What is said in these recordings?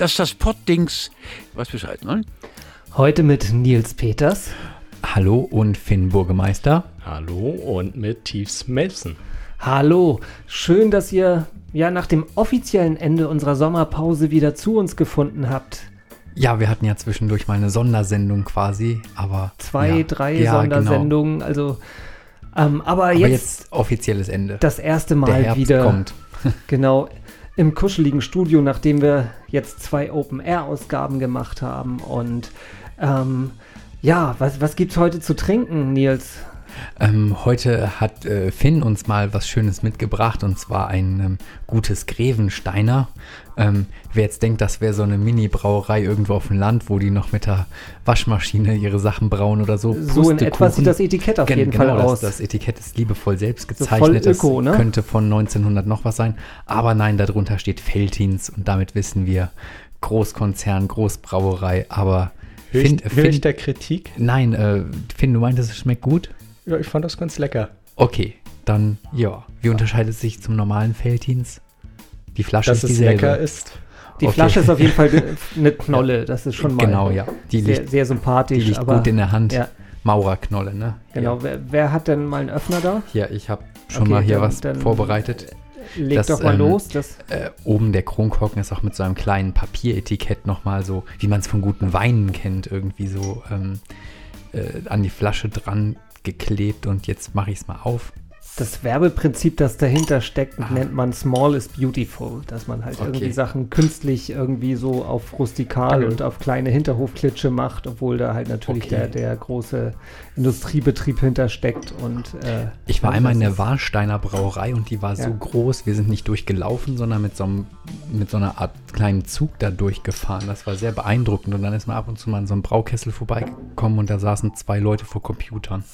Das ist das Poddings. Was Bescheid, ne? Heute mit Nils Peters. Hallo und Finn Burgemeister. Hallo und mit Tiefs Melsen. Hallo, schön, dass ihr ja nach dem offiziellen Ende unserer Sommerpause wieder zu uns gefunden habt. Ja, wir hatten ja zwischendurch mal eine Sondersendung quasi, aber. Zwei, ja, drei ja, Sondersendungen, genau. also. Ähm, aber, aber jetzt, jetzt, offizielles Ende. Das erste Mal wieder. kommt. genau. Im kuscheligen Studio, nachdem wir jetzt zwei Open-Air-Ausgaben gemacht haben. Und ähm, ja, was, was gibt's heute zu trinken, Nils? Ähm, heute hat äh, Finn uns mal was Schönes mitgebracht und zwar ein ähm, gutes Grevensteiner. Ähm, wer jetzt denkt, das wäre so eine Mini-Brauerei irgendwo auf dem Land, wo die noch mit der Waschmaschine ihre Sachen brauen oder so. So in etwa sieht das Etikett auf Gen jeden genau, Fall das, aus. Das Etikett ist liebevoll selbst So gezeichnet. voll öko, das ne? könnte von 1900 noch was sein. Aber nein, darunter steht Feltins und damit wissen wir Großkonzern, Großbrauerei. Aber hör ich Finn, der Kritik? nein, äh, Finn, du meintest, es schmeckt gut? Ja, ich fand das ganz lecker. Okay, dann ja. Wie unterscheidet es sich zum normalen Feltins? Die Flasche Dass ist es dieselbe. lecker ist. Die Okay. Flasche ist auf jeden Fall eine Knolle, das ist schon mal Genau, ja. Die sehr, liegt, sehr die sympathisch. liegt aber, gut in der Hand. Ja, Maurerknolle, ne? genau. Ja, Wer, wer hat denn mal einen Öffner da? Hier, ich habe schon Okay, mal hier dann- was dann- vorbereitet. Leg Das, doch mal ähm, los. Das, Äh, oben der Kronkorken ist auch mit so einem kleinen Papieretikett nochmal so, wie man es von guten Weinen kennt, irgendwie so ähm, äh, an die Flasche dran geklebt und jetzt mache ich es mal auf. Das Werbeprinzip, das dahinter steckt, Ah. nennt man Small is Beautiful. Dass man halt Okay. irgendwie Sachen künstlich irgendwie so auf rustikal Danke. und auf kleine Hinterhofklitsche macht, obwohl da halt natürlich Okay. der, der große Industriebetrieb hintersteckt. Und, äh, Ich war einmal in der Warsteiner Brauerei und die war Ja. so groß, wir sind nicht durchgelaufen, sondern mit so, einem, mit so einer Art kleinen Zug da durchgefahren. Das war sehr beeindruckend und dann ist man ab und zu mal in so einem Braukessel vorbeigekommen und da saßen zwei Leute vor Computern.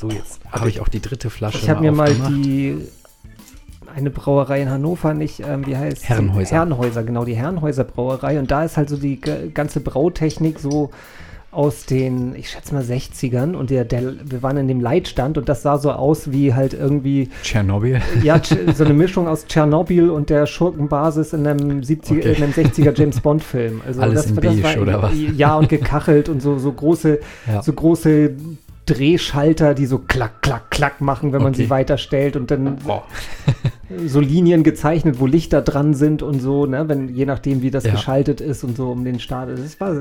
So, jetzt habe ich auch die dritte Flasche Ich habe mir mal die eine Brauerei in Hannover nicht, ähm, wie heißt? Herrenhäuser. Herrenhäuser, genau, die Herrenhäuser Brauerei. Und da ist halt so die ganze Brautechnik so aus den, ich schätze mal 60ern. Und der, der, wir waren in dem Leitstand und das sah so aus wie halt irgendwie, Tschernobyl. ja, so eine Mischung aus Tschernobyl und der Schurkenbasis in einem, 70, Okay. in einem 60er James Bond Film. Also Alles in beige, oder was? Ja, und gekachelt und so, so große Ja. so große Drehschalter, die so klack, klack, klack machen, wenn man Okay. sie weiterstellt und dann so Linien gezeichnet, wo Lichter dran sind und so, ne, wenn je nachdem, wie das Ja. geschaltet ist und so um den Start. Das war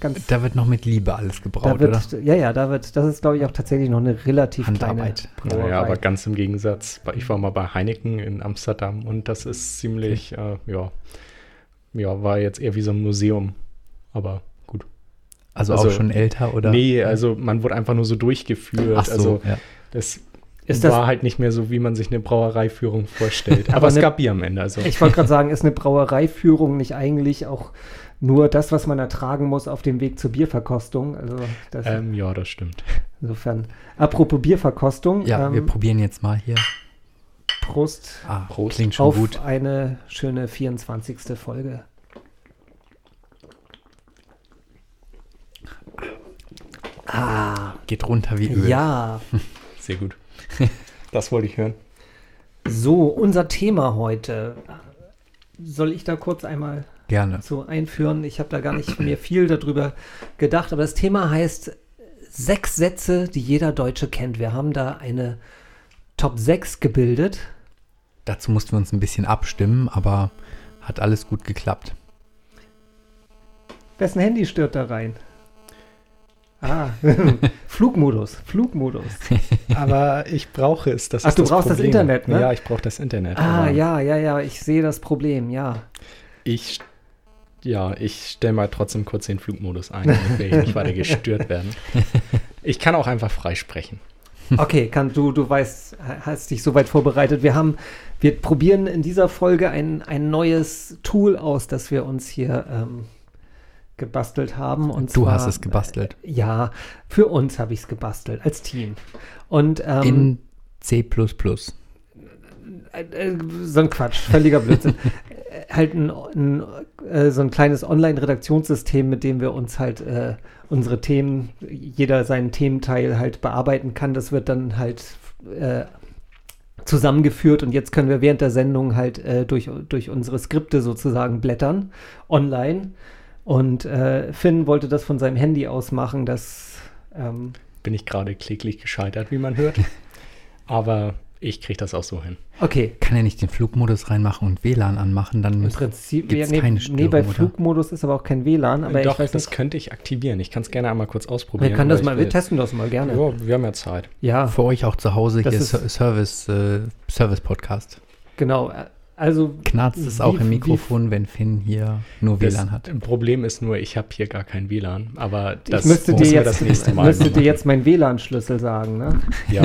ganz. Da wird noch mit Liebe alles gebraut, Da oder? wird, ja, ja, da wird, das ist, glaube ich, auch tatsächlich noch eine relativ Handarbeit. kleine. Ja, aber ganz im Gegensatz. Ich war mal bei Heineken in Amsterdam und das ist ziemlich, äh, ja, ja, war jetzt eher wie so ein Museum. Aber. Also, Also, auch schon älter, oder? Nee, also man wurde einfach nur so durchgeführt. Ach so, also ja. das Ist das- war halt nicht mehr so, wie man sich eine Brauereiführung vorstellt. Aber, Aber es eine- gab Bier am Ende. Also Ich wollte gerade sagen, ist eine Brauereiführung nicht eigentlich auch nur das, was man ertragen muss auf dem Weg zur Bierverkostung? Also das, ähm, ja, das stimmt. insofern. Apropos Bierverkostung, Ja, wir ähm, probieren jetzt mal hier. Prost Ah, Prost. klingt schon auf gut. eine schöne 24. Folge. Ah, Geht runter wie Öl. ja. Sehr gut. Das wollte ich hören. So, unser Thema heute. Soll ich da kurz einmal Gerne. so einführen? Ich habe da gar nicht mir viel darüber gedacht, aber das Thema heißt sechs Sätze, die jeder Deutsche kennt. Wir haben da eine Top 6 gebildet. Dazu mussten wir uns ein bisschen abstimmen, aber hat alles gut geklappt. Wessen Handy stört da rein? Ah, Flugmodus, Flugmodus. Aber ich brauche es. Das Ach, du brauchst das Problem. Internet, ne? Ja, ich brauche das Internet. Ah, aber ja, ja, ja, ich sehe das Problem, ja. Ich, ja, ich stelle mal trotzdem kurz den Flugmodus ein, damit wir hier nicht weiter gestört werden. Ich kann auch einfach freisprechen. Okay, kann, du, du weißt, hast dich soweit vorbereitet. Wir haben, wir probieren in dieser Folge ein, ein neues Tool aus, das wir uns hier ähm, gebastelt haben. Und Du zwar, hast es gebastelt. Äh, ja, für uns habe ich es gebastelt, als Team. Und ähm, In C. äh, äh, so ein Quatsch, völliger Blödsinn. Äh, halt ein, ein, äh, so ein kleines Online-Redaktionssystem, mit dem wir uns halt äh, unsere Themen, jeder seinen Thementeil halt bearbeiten kann. Das wird dann halt äh, zusammengeführt und jetzt können wir während der Sendung halt äh, durch, durch unsere Skripte sozusagen blättern online. Und äh, Finn wollte das von seinem Handy aus machen, das ähm, Bin ich gerade kläglich gescheitert, wie man hört. Aber ich kriege das auch so hin. okay. Kann er nicht den Flugmodus reinmachen und WLAN anmachen? Dann Im müsste Prinzip, gibt's nee, keine nee, bei Störung, oder? Flugmodus ist aber auch kein WLAN, aber Doch, ich weiß das nicht. könnte ich aktivieren. Ich kann es gerne einmal kurz ausprobieren. Wir können das mal, wir testen das mal gerne. Ja, wir haben ja Zeit. Ja, für euch auch zu Hause Das hier ist- Ser- Service, äh, Service Podcast. genau. Also Knarzt es auch im wie- Mikrofon, wenn Finn hier nur Das WLAN hat. Problem ist nur, ich habe hier gar kein WLAN. Aber das ich müsste dir jetzt, das nächste Mal müsste dir jetzt meinen WLAN-Schlüssel sagen, ne? Ja,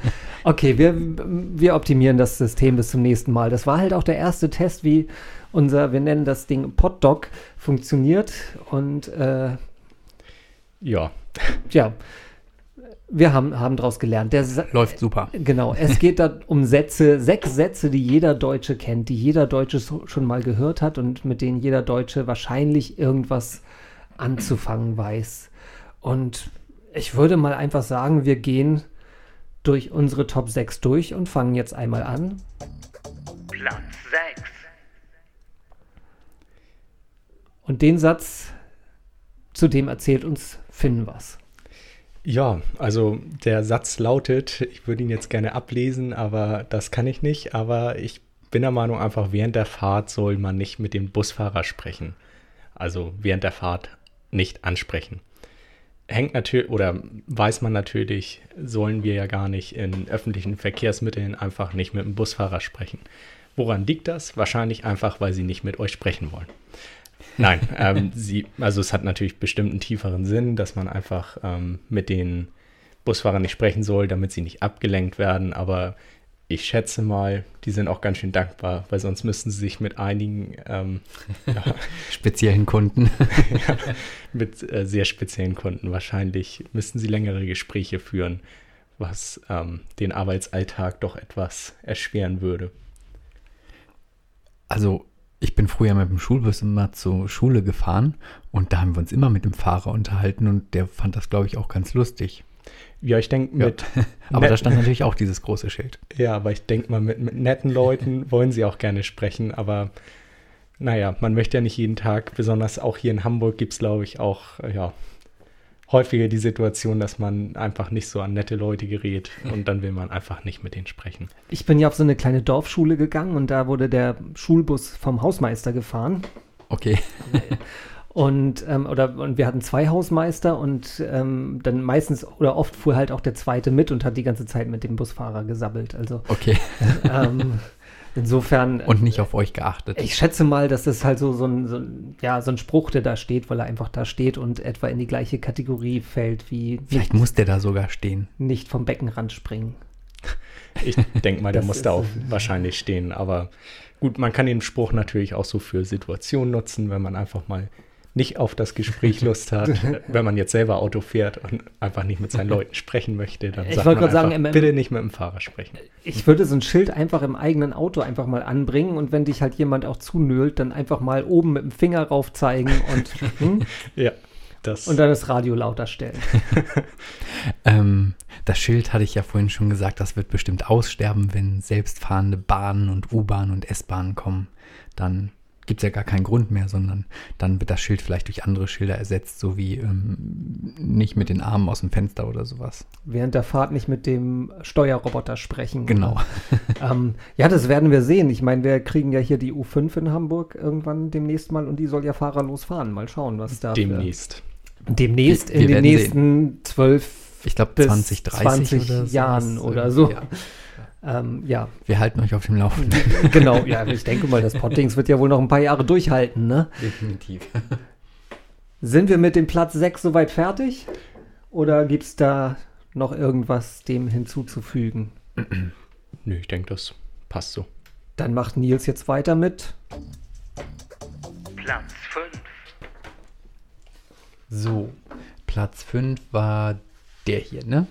Okay, wir, wir optimieren das System bis zum nächsten Mal. Das war halt auch der erste Test, wie unser, wir nennen das Ding Poddoc, funktioniert. Und äh, ja. ja, wir haben, haben daraus gelernt. Der, Läuft super. Genau, es geht da um Sätze, sechs Sätze, die jeder Deutsche kennt, die jeder Deutsche so, schon mal gehört hat und mit denen jeder Deutsche wahrscheinlich irgendwas anzufangen weiß. Und ich würde mal einfach sagen, wir gehen durch unsere Top 6 durch und fangen jetzt einmal an. Platz 6. Und den Satz, zu dem erzählt uns Finn was. Ja, also der Satz lautet, ich würde ihn jetzt gerne ablesen, aber das kann ich nicht. Aber ich bin der Meinung, einfach während der Fahrt soll man nicht mit dem Busfahrer sprechen. Also während der Fahrt nicht ansprechen. Hängt natürlich oder weiß man natürlich, sollen wir ja gar nicht in öffentlichen Verkehrsmitteln einfach nicht mit dem Busfahrer sprechen. Woran liegt das? Wahrscheinlich einfach, weil sie nicht mit euch sprechen wollen. Nein, ähm, sie, also es hat natürlich bestimmt einen tieferen Sinn, dass man einfach ähm, mit den Busfahrern nicht sprechen soll, damit sie nicht abgelenkt werden. Aber ich schätze mal, die sind auch ganz schön dankbar, weil sonst müssten sie sich mit einigen ähm, ja, Speziellen Kunden. mit äh, sehr speziellen Kunden wahrscheinlich müssten sie längere Gespräche führen, was ähm, den Arbeitsalltag doch etwas erschweren würde. Also, ich bin früher mit dem Schulbus immer zur Schule gefahren und da haben wir uns immer mit dem Fahrer unterhalten und der fand das, glaube ich, auch ganz lustig. Ja, ich denke Ja. mit Aber da stand natürlich auch dieses große Schild. Ja, aber ich denke mal, mit, mit netten Leuten wollen sie auch gerne sprechen, aber naja, man möchte ja nicht jeden Tag, besonders auch hier in Hamburg gibt es, glaube ich, auch ja, häufiger die Situation, dass man einfach nicht so an nette Leute gerät und dann will man einfach nicht mit denen sprechen. Ich bin ja auf so eine kleine Dorfschule gegangen und da wurde der Schulbus vom Hausmeister gefahren. Okay. Und, ähm, oder, und wir hatten zwei Hausmeister und ähm, dann meistens oder oft fuhr halt auch der zweite mit und hat die ganze Zeit mit dem Busfahrer gesabbelt. Also Okay. ähm, insofern. Und nicht auf euch geachtet. ich schätze mal, dass das halt so, so, ein, so, ein, ja, so ein Spruch, der da steht, weil er einfach da steht und etwa in die gleiche Kategorie fällt wie Vielleicht muss der da sogar stehen. nicht vom Beckenrand springen. Ich denke mal, der muss da auch wahrscheinlich stehen. Aber gut, man kann den Spruch natürlich auch so für Situationen nutzen, wenn man einfach mal nicht auf das Gespräch Lust hat. wenn man jetzt selber Auto fährt und einfach nicht mit seinen Leuten sprechen möchte, dann Ich sagt wollte man gerade sagen, einfach, im- bitte nicht mit dem Fahrer sprechen. Ich würde so ein Schild einfach im eigenen Auto einfach mal anbringen und wenn dich halt jemand auch zunölt, dann einfach mal oben mit dem Finger rauf zeigen und, hm, Ja, das und dann das Radio lauter stellen. Ähm, das Schild hatte ich ja vorhin schon gesagt, das wird bestimmt aussterben, wenn selbstfahrende Bahnen und U-Bahnen und S-Bahnen kommen. Dann gibt es ja gar keinen Grund mehr, sondern dann wird das Schild vielleicht durch andere Schilder ersetzt, so wie ähm, nicht mit den Armen aus dem Fenster oder sowas. Während der Fahrt nicht mit dem Steuerroboter sprechen. Genau. Ähm, ja, das werden wir sehen. Ich meine, wir kriegen ja hier die U5 in Hamburg irgendwann demnächst mal und die soll ja fahrerlos fahren. Mal schauen, was da. demnächst. Demnächst Wir- in den nächsten zwölf Ich glaube bis 20, 30 20 oder so. Jahren oder so. Ja. Ähm, ja, Wir halten euch auf dem Laufenden. genau. Ja, ich denke mal, das Poddings wird ja wohl noch ein paar Jahre durchhalten, ne? Definitiv. Sind wir mit dem Platz 6 soweit fertig? Oder gibt es da noch irgendwas dem hinzuzufügen? Nö, ich denke, das passt so. Dann macht Nils jetzt weiter mit. Platz 5. So, Platz 5 war der hier, ne?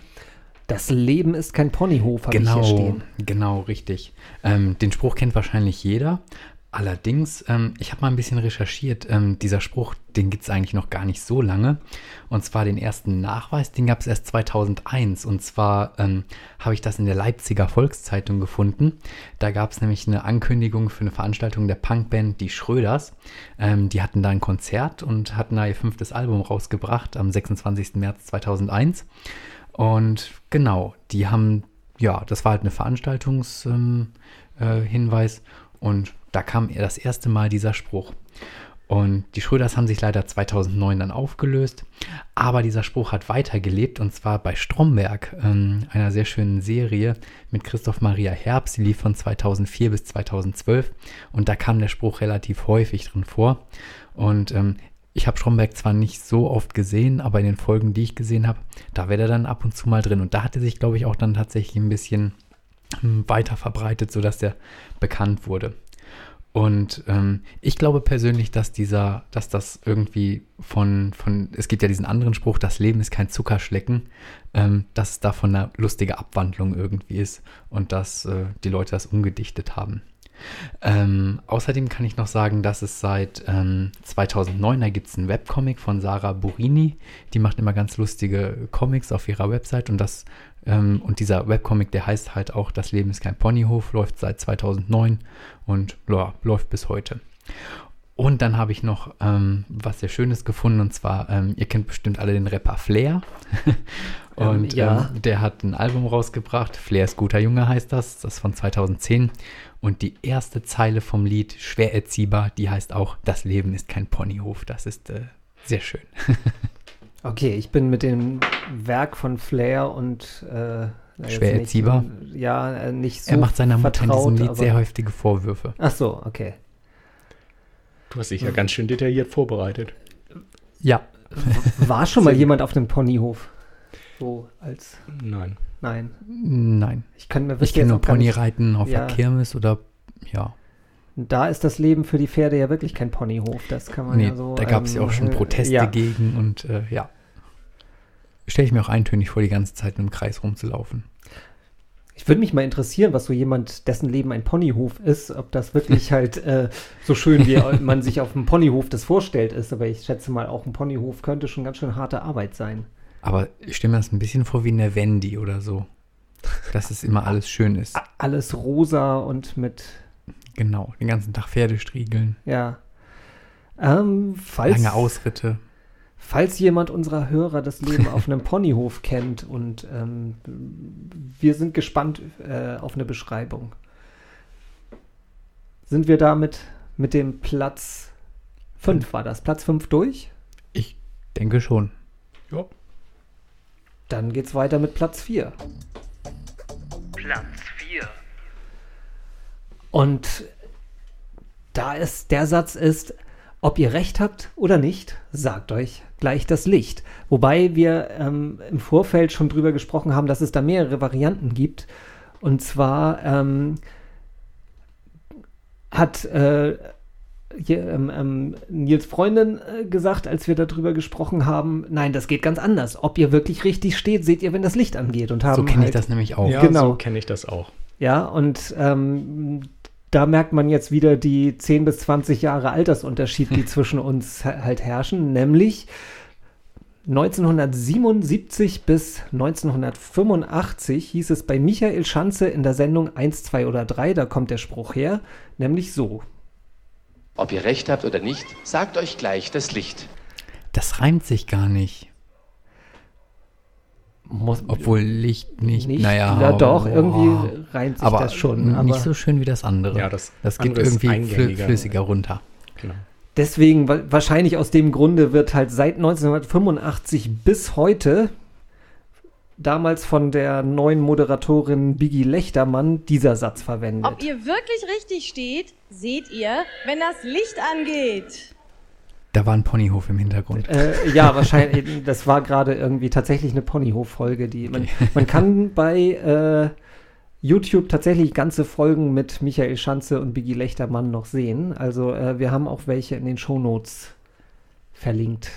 Das Leben ist kein Ponyhof, habe ich hier Genau, stehen. genau, richtig. Ähm, den Spruch kennt wahrscheinlich jeder, Allerdings, ähm, ich habe mal ein bisschen recherchiert. Ähm, dieser Spruch, den gibt es eigentlich noch gar nicht so lange. Und zwar den ersten Nachweis, den gab es erst 2001. Und zwar ähm, habe ich das in der Leipziger Volkszeitung gefunden. Da gab es nämlich eine Ankündigung für eine Veranstaltung der Punkband Die Schröders. Ähm, die hatten da ein Konzert und hatten da ihr fünftes Album rausgebracht am 26. März 2001. Und genau, die haben, ja, das war halt eine Veranstaltungshinweis. Äh, und da kam das erste Mal dieser Spruch. Und die Schröders haben sich leider 2009 dann aufgelöst. Aber dieser Spruch hat weitergelebt und zwar bei Stromberg, ähm, einer sehr schönen Serie mit Christoph Maria Herbst. Die lief von 2004 bis 2012 und da kam der Spruch relativ häufig drin vor. Und ähm, ich habe Stromberg zwar nicht so oft gesehen, aber in den Folgen, die ich gesehen habe, da wäre er dann ab und zu mal drin. Und da hatte sich, glaube ich, auch dann tatsächlich ein bisschen ähm, weiter verbreitet, sodass der bekannt wurde. Und ähm, ich glaube persönlich, dass dieser, dass das irgendwie von, von, es gibt ja diesen anderen Spruch, das Leben ist kein Zuckerschlecken, ähm, dass es davon eine lustige Abwandlung irgendwie ist und dass äh, die Leute das umgedichtet haben. Ähm, außerdem kann ich noch sagen, dass es seit ähm, 2009, da gibt es einen Webcomic von Sarah Burini, die macht immer ganz lustige Comics auf ihrer Website und das ähm, und dieser Webcomic, der heißt halt auch Das Leben ist kein Ponyhof, läuft seit 2009 und ja, läuft bis heute. Und dann habe ich noch ähm, was sehr Schönes gefunden und zwar, ähm, ihr kennt bestimmt alle den Rapper Flair. und ähm, ja. ähm, der hat ein Album rausgebracht. Flair ist guter Junge heißt das. Das ist von 2010. Und die erste Zeile vom Lied, schwer erziehbar, die heißt auch, das Leben ist kein Ponyhof. Das ist äh, sehr schön. okay, ich bin mit dem Werk von Flair und äh, schwer erziehbar. Ja, äh, nicht so. Er macht seiner Mutter in diesem Lied sehr heftige Vorwürfe. Ach so, okay. Du hast dich ja ganz schön detailliert vorbereitet. Ja. War schon mal jemand auf dem Ponyhof? So als. Nein. Nein. Nein. Ich kann mir Ich kenne nur Ponyreiten auf ja. der Kirmes oder ja. Da ist das Leben für die Pferde ja wirklich kein Ponyhof. Das kann man nee, ja so. Da gab es ähm, ja auch schon ähm, Proteste ja. gegen und äh, ja. Stelle ich mir auch eintönig vor, die ganze Zeit im Kreis rumzulaufen. Ich würde mich mal interessieren, was so jemand, dessen Leben ein Ponyhof ist, ob das wirklich halt äh, so schön, wie man sich auf einem Ponyhof das vorstellt, ist. Aber ich schätze mal, auch ein Ponyhof könnte schon ganz schön harte Arbeit sein. Aber ich stelle mir das ein bisschen vor wie eine Wendy oder so. Dass es immer alles schön ist. Alles rosa und mit. Genau, den ganzen Tag Pferdestriegeln. Ja. Ähm, falls, Lange Ausritte. Falls jemand unserer Hörer das Leben auf einem Ponyhof kennt und ähm, wir sind gespannt äh, auf eine Beschreibung. Sind wir damit mit dem Platz 5 war das? Platz 5 durch? Ich denke schon. Ja. Dann geht's weiter mit Platz 4. Platz 4. Und da ist der Satz ist, ob ihr recht habt oder nicht, sagt euch gleich das Licht. Wobei wir ähm, im Vorfeld schon drüber gesprochen haben, dass es da mehrere Varianten gibt. Und zwar ähm, hat äh, hier, ähm, ähm, Nils Freundin äh, gesagt, als wir darüber gesprochen haben, nein, das geht ganz anders. Ob ihr wirklich richtig steht, seht ihr, wenn das Licht angeht. Und haben so kenne halt, ich das nämlich auch. Ja, genau. so kenne ich das auch. Ja, und ähm, da merkt man jetzt wieder die 10 bis 20 Jahre Altersunterschied, die zwischen uns halt herrschen, nämlich 1977 bis 1985 hieß es bei Michael Schanze in der Sendung 1, 2 oder 3, da kommt der Spruch her, nämlich so. Ob ihr recht habt oder nicht, sagt euch gleich das Licht. Das reimt sich gar nicht. Muss, Obwohl Licht nicht, nicht naja. Ja, doch, oh, irgendwie reimt sich aber das schon. Aber nicht so schön wie das andere. Ja, das, das geht irgendwie flü flüssiger runter. Genau. Deswegen, wahrscheinlich aus dem Grunde wird halt seit 1985 bis heute damals von der neuen Moderatorin Biggie Lechtermann dieser Satz verwendet. Ob ihr wirklich richtig steht, seht ihr, wenn das Licht angeht. Da war ein Ponyhof im Hintergrund. Äh, ja, wahrscheinlich. Das war gerade irgendwie tatsächlich eine Ponyhof-Folge. Die man, man kann bei äh, YouTube tatsächlich ganze Folgen mit Michael Schanze und Biggie Lechtermann noch sehen. Also äh, wir haben auch welche in den Shownotes verlinkt.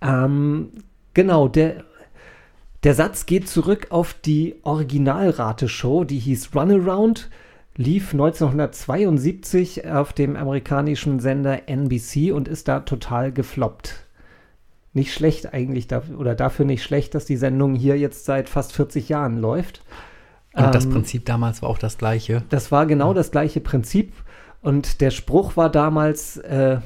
Ähm, genau, der, der Satz geht zurück auf die Originalrate-Show, die hieß Runaround lief 1972 auf dem amerikanischen Sender NBC und ist da total gefloppt. Nicht schlecht eigentlich, oder dafür nicht schlecht, dass die Sendung hier jetzt seit fast 40 Jahren läuft. Und das Ähm, Prinzip damals war auch das gleiche. Das war genau das gleiche Prinzip. Und der Spruch war damals, äh,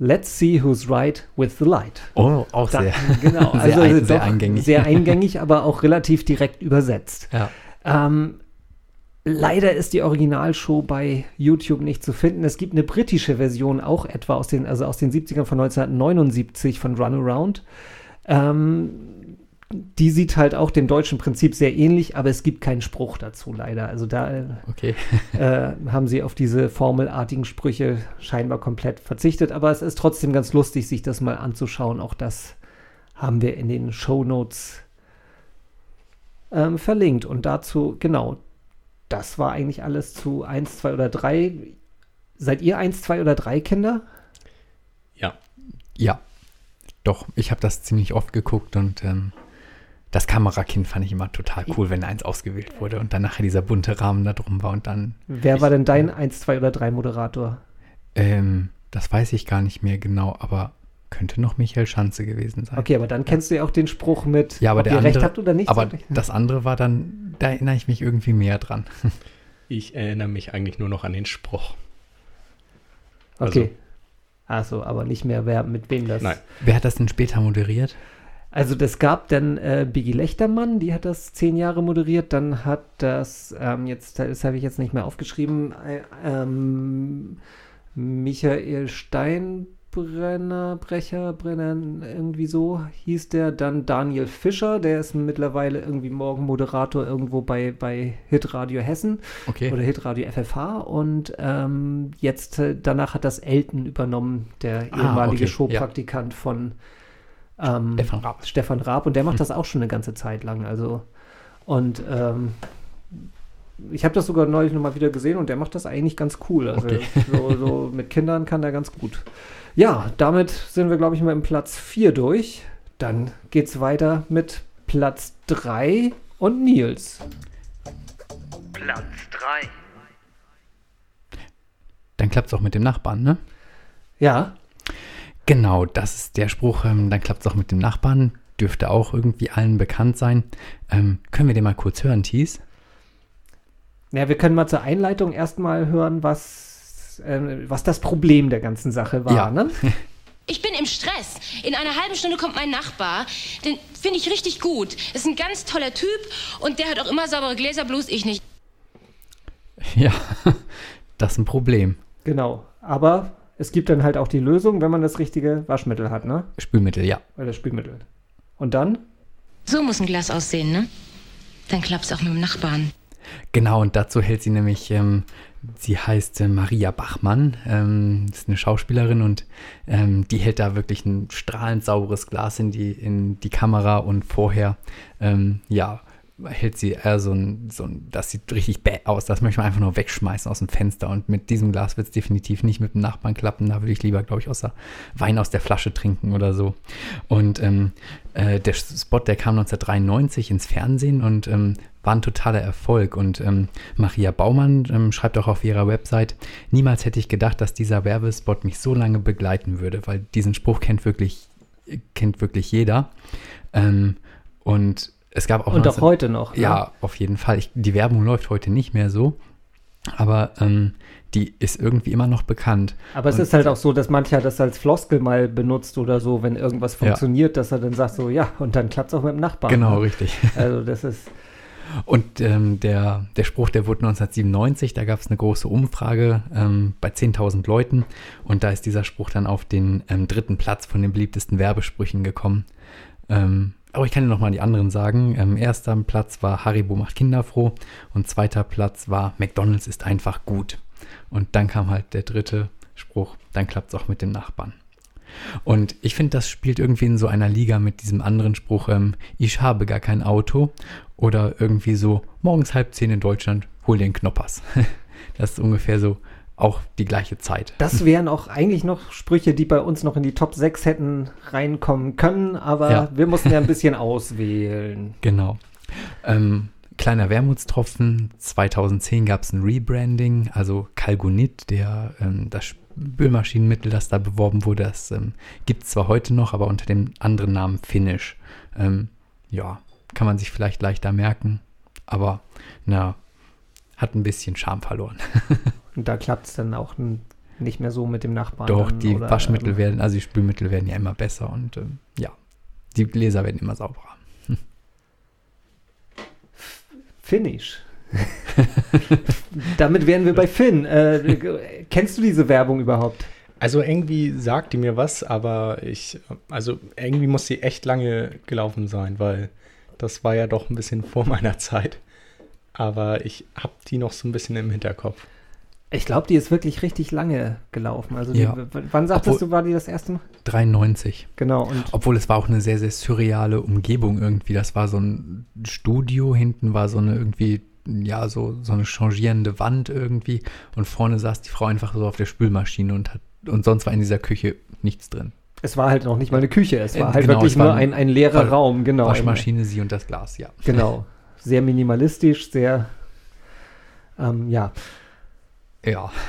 let's see who's right with the light. Oh, auch Da, sehr. genau, sehr, also ein, sehr eingängig. Sehr eingängig, aber auch relativ direkt übersetzt. ja. Ähm, leider ist die Originalshow bei YouTube nicht zu finden. Es gibt eine britische Version auch etwa aus den, also aus den 70ern von 1979 von Runaround. Ähm, die sieht halt auch dem deutschen Prinzip sehr ähnlich, aber es gibt keinen Spruch dazu leider. Also da Okay. äh, haben sie auf diese formelartigen Sprüche scheinbar komplett verzichtet. Aber es ist trotzdem ganz lustig, sich das mal anzuschauen. Auch das haben wir in den Show Notes ähm, verlinkt. Und dazu, genau, das war eigentlich alles zu 1, 2 oder 3. Seid ihr 1, 2 oder 3 Kinder? Ja. Ja. Doch, ich habe das ziemlich oft geguckt und ähm, das Kamerakind fand ich immer total cool, wenn eins ausgewählt wurde und dann nachher dieser bunte Rahmen da drum war und dann, Wer war denn dein 1, 2 oder 3 Moderator? ähm, das weiß ich gar nicht mehr genau, aber könnte noch Michael Schanze gewesen sein. Okay, aber dann kennst du ja auch den Spruch mit, Ja, aber ob der ihr recht andere- habt oder nicht. Aber ich. das andere war dann, da erinnere ich mich irgendwie mehr dran. Ich erinnere mich eigentlich nur noch an den Spruch. Okay. Achso, aber nicht mehr, wer mit wem das. Nein. Wer hat das denn später moderiert? Also das gab dann äh, Biggie Lechtermann, die hat das zehn Jahre moderiert. Dann hat das, ähm, jetzt, das habe ich jetzt nicht mehr aufgeschrieben, äh, ähm, Michael Steinbrenner, Brecher, Brenner, irgendwie so hieß der. Dann Daniel Fischer, der ist mittlerweile irgendwie Morgenmoderator irgendwo bei, bei Hitradio Hessen Okay. oder Hitradio FFH. Und ähm, jetzt, äh, danach hat das Elton übernommen, der Ah, ehemalige okay, Showpraktikant von ähm, Stefan Raab. Stefan Raab und der macht das auch schon eine ganze Zeit lang. Also und ähm, ich habe das sogar neulich nochmal wieder gesehen und der macht das eigentlich ganz cool. Also Okay. so, so mit Kindern kann der ganz gut. Ja, damit sind wir, glaube ich, mal im Platz 4 durch. Dann geht's weiter mit Platz 3 und Nils. Platz 3. Dann klappt es auch mit dem Nachbarn, ne? Ja, Genau, das ist der Spruch. Ähm, dann klappt es auch mit dem Nachbarn. Dürfte auch irgendwie allen bekannt sein. Ähm, können wir den mal kurz hören, Thies? ja, wir können mal zur Einleitung erstmal hören, was, ähm, was das Problem der ganzen Sache war. Ja. Ne? Ich bin im Stress. In einer halben Stunde kommt mein Nachbar. Den finde ich richtig gut. Ist ein ganz toller Typ und der hat auch immer saubere Gläser, bloß ich nicht. Ja, das ist ein Problem. Genau. Aber es gibt dann halt auch die Lösung, wenn man das richtige Waschmittel hat, ne? Spülmittel, ja. Oder das Spülmittel. Und dann? So muss ein Glas aussehen, ne? Dann klappt's auch mit dem Nachbarn. Genau, und dazu hält sie nämlich, ähm, sie heißt äh, Maria Bachmann, ähm, ist eine Schauspielerin und ähm, die hält da wirklich ein strahlend sauberes Glas in die, in die Kamera und vorher, ähm, ja, hält sie eher so ein, so ein, das sieht richtig bäh aus, das möchte man einfach nur wegschmeißen aus dem Fenster und mit diesem Glas wird es definitiv nicht mit dem Nachbarn klappen, da würde ich lieber, glaube ich, außer Wein aus der Flasche trinken oder so. Und ähm, äh, der Spot, der kam 1993 ins Fernsehen und ähm, war ein totaler Erfolg. Und ähm, Maria Baumann ähm, schreibt auch auf ihrer Website, niemals hätte ich gedacht, dass dieser Werbespot mich so lange begleiten würde, weil diesen Spruch kennt wirklich, kennt wirklich jeder. Ähm, und es gab auch Und auch 19 heute noch. ne? ja, auf jeden Fall. Ich, die Werbung läuft heute nicht mehr so, aber ähm, die ist irgendwie immer noch bekannt. Aber es Und- ist halt auch so, dass mancher das als Floskel mal benutzt oder so, wenn irgendwas Ja. funktioniert, dass er dann sagt so, ja, und dann klappt es auch mit dem Nachbarn. Genau, ne? richtig. Also das ist, Und ähm, der, der Spruch, der wurde 1997, da gab es eine große Umfrage ähm, bei 10.000 Leuten und da ist dieser Spruch dann auf den ähm, dritten Platz von den beliebtesten Werbesprüchen gekommen. Aber ich kann dir nochmal die anderen sagen. Ähm, erster Platz war Haribo macht Kinder froh und zweiter Platz war McDonald's ist einfach gut. Und dann kam halt der dritte Spruch, dann klappt es auch mit dem Nachbarn. Und ich finde, das spielt irgendwie in so einer Liga mit diesem anderen Spruch, ähm, ich habe gar kein Auto. Oder irgendwie so, morgens halb zehn in Deutschland, hol den Knoppers. Das ist ungefähr so auch die gleiche Zeit. das wären auch eigentlich noch Sprüche, die bei uns noch in die Top 6 hätten reinkommen können, aber Ja. wir mussten ja ein bisschen auswählen. Genau. Ähm, kleiner Wermutstropfen. 2010 gab es ein Rebranding, also Calgonit, der, ähm, das Spülmaschinenmittel, das da beworben wurde, das ähm, gibt es zwar heute noch, aber unter dem anderen Namen Finish. Ähm, ja, kann man sich vielleicht leichter merken, aber na, hat ein bisschen Charme verloren. Und da klappt es dann auch nicht mehr so mit dem Nachbarn. Doch, dann, die oder, Waschmittel ähm, werden, also die Spülmittel werden ja immer besser und ähm, ja, die Gläser werden immer sauberer. Finish. Damit wären wir bei Finn. Äh, kennst du diese Werbung überhaupt? Also irgendwie sagt die mir was, aber ich, also irgendwie muss sie echt lange gelaufen sein, weil das war ja doch ein bisschen vor meiner Zeit. Aber ich habe die noch so ein bisschen im Hinterkopf. Ich glaube, die ist wirklich richtig lange gelaufen. Also, Ja. wann sagtest Obwohl- du, war die das erste Mal? 93. Genau. Obwohl es war auch eine sehr, sehr surreale Umgebung irgendwie. Das war so ein Studio, hinten war so eine irgendwie, ja, so, so eine changierende Wand irgendwie. Und vorne saß die Frau einfach so auf der Spülmaschine und hat, und sonst war in dieser Küche nichts drin. es war halt noch nicht mal eine Küche. Es war Äh, halt genau, wirklich war nur ein ein, leerer Raum. Genau. Waschmaschine, sie und das Glas, ja. Genau. Sehr minimalistisch, sehr, ähm, ja. Ja.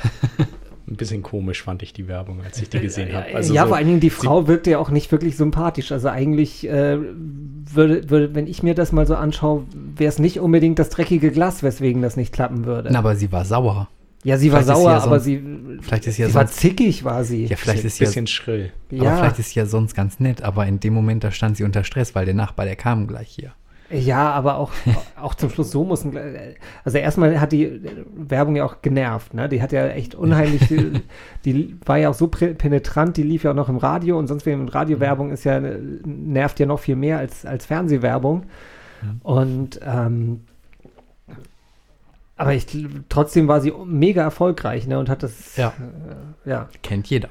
Ein bisschen komisch fand ich die Werbung, als ich die gesehen habe. ja, Also ja so, vor allen Dingen die Frau wirkt ja auch nicht wirklich sympathisch. Also eigentlich äh, würde, würde, wenn ich mir das mal so anschaue, wäre es nicht unbedingt das dreckige Glas, weswegen das nicht klappen würde. Na, aber sie war sauer. ja, sie war vielleicht sauer, ja aber sonst- sie, vielleicht ist sie ja sie war zickig, war sie. Ja, vielleicht ist ein sie ja, bisschen schrill. aber ja, vielleicht ist sie ja sonst ganz nett, aber in dem Moment, da stand sie unter Stress, weil der Nachbar, der kam gleich hier. Ja, aber auch, auch zum Schluss so muss ein, also erstmal hat die Werbung ja auch genervt, ne? Die hat ja echt unheimlich, die, die war ja auch so penetrant, die lief ja auch noch im Radio und sonst wenn Radiowerbung ist ja nervt ja noch viel mehr als als Fernsehwerbung und ähm, aber ich trotzdem war sie mega erfolgreich, ne? Und hat das Ja. äh, ja Kennt jeder.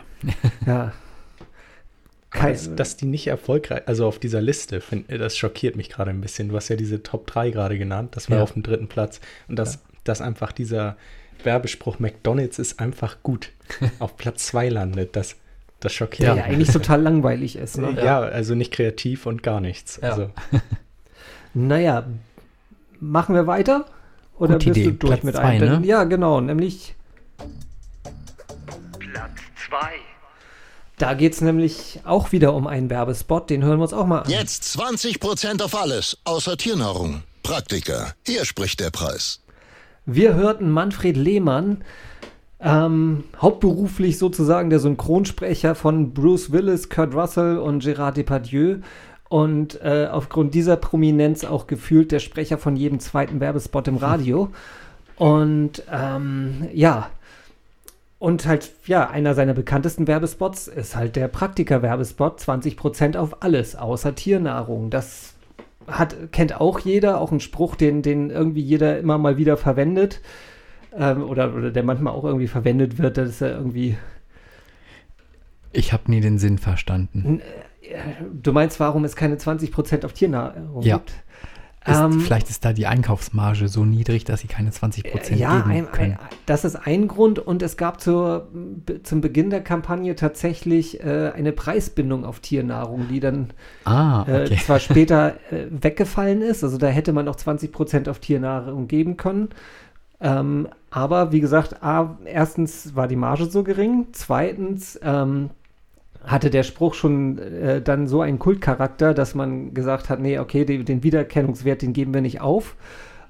ja Aber Kein- dass, die nicht erfolgreich, also auf dieser Liste, find, das schockiert mich gerade ein bisschen. Du hast ja diese Top 3 gerade genannt, das war Ja. auf dem dritten Platz. Und dass, dass einfach dieser Werbespruch McDonalds ist einfach gut auf Platz 2 landet, das, das ja, schockiert ja eigentlich total langweilig ist, ne? ja. also nicht kreativ und gar nichts. Ja. Also, Naja, machen wir weiter? Oder Gute bist Idee. du durch Platz mit zwei, einem? ne? Ja, genau, nämlich Platz 2. da geht es nämlich auch wieder um einen Werbespot, den hören wir uns auch mal an. Jetzt 20% auf alles, außer Tiernahrung. Praktiker, hier spricht der Preis. Wir hörten Manfred Lehmann, ähm, hauptberuflich sozusagen der Synchronsprecher von Bruce Willis, Kurt Russell und Gérard Depardieu. Und äh, aufgrund dieser Prominenz auch gefühlt der Sprecher von jedem zweiten Werbespot im Radio. Und ähm, ja, und halt, ja, einer seiner bekanntesten Werbespots ist halt der Praktiker-Werbespot, 20% auf alles, außer Tiernahrung. Das hat, kennt auch jeder, auch ein Spruch, den, den irgendwie jeder immer mal wieder verwendet. Ähm, oder, oder der manchmal auch irgendwie verwendet wird, das ist ja irgendwie. Ich habe nie den Sinn verstanden. Du meinst, warum es keine 20% auf Tiernahrung Ja. gibt? Ist, Ähm, vielleicht ist da die Einkaufsmarge so niedrig, dass sie keine 20% ja, geben ein, können. ein, das ist ein Grund und es gab zur, zum Beginn der Kampagne tatsächlich äh, eine Preisbindung auf Tiernahrung, die dann ah, äh, okay. zwar später äh, weggefallen ist, also da hätte man auch 20% auf Tiernahrung geben können. Ähm, aber wie gesagt, A, erstens war die Marge so gering, zweitens ähm, hatte der Spruch schon äh, dann so einen Kultcharakter, dass man gesagt hat, nee, okay, die, den Wiedererkennungswert, den geben wir nicht auf.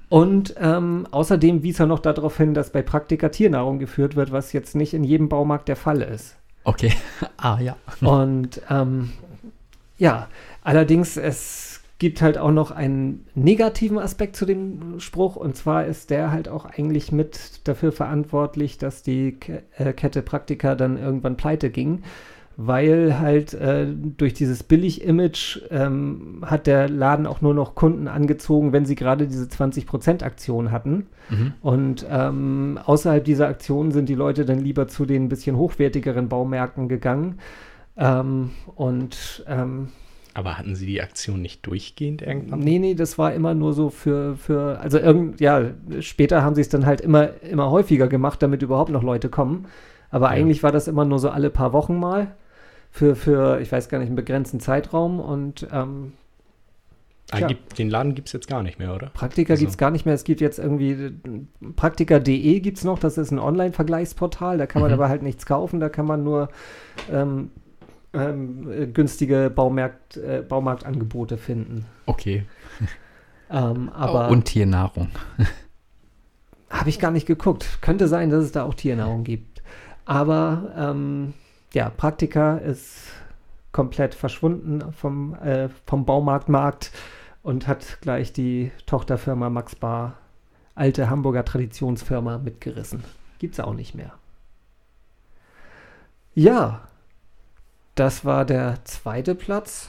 Und ähm, außerdem wies er noch darauf hin, dass bei Praktika Tiernahrung geführt wird, was jetzt nicht in jedem Baumarkt der Fall ist. Okay. ah, ja. Und ähm, ja, allerdings, es gibt halt auch noch einen negativen Aspekt zu dem Spruch. Und zwar ist der halt auch eigentlich mit dafür verantwortlich, dass die äh, Kette Praktika dann irgendwann pleite ging. Weil halt äh, durch dieses Billig-Image ähm, hat der Laden auch nur noch Kunden angezogen, wenn sie gerade diese 20%-Aktion hatten. Mhm. Und ähm, außerhalb dieser Aktion sind die Leute dann lieber zu den bisschen hochwertigeren Baumärkten gegangen. Ähm, und ähm, aber hatten sie die Aktion nicht durchgehend irgendwann? nee, nee, das war immer nur so für, für also irgend, ja, später haben sie es dann halt immer, immer häufiger gemacht, damit überhaupt noch Leute kommen. Aber Ja. eigentlich war das immer nur so alle paar Wochen mal für, für, ich weiß gar nicht, einen begrenzten Zeitraum und ähm, Ah, gibt, den Laden gibt es jetzt gar nicht mehr, oder? Praktika Also- gibt es gar nicht mehr. Es gibt jetzt irgendwie Praktika.de gibt es noch. Das ist ein Online-Vergleichsportal. Da kann man Mhm. aber halt nichts kaufen. Da kann man nur ähm, ähm, äh, günstige Baumarkt, äh, Baumarktangebote finden. Okay. Ähm, aber Und Tiernahrung. habe ich gar nicht geguckt. Könnte sein, dass es da auch Tiernahrung gibt. Aber ähm, ja, Praktika ist komplett verschwunden vom, äh, vom Baumarktmarkt und hat gleich die Tochterfirma Max Bar, alte Hamburger Traditionsfirma, mitgerissen. Gibt's auch nicht mehr. Ja, das war der zweite Platz.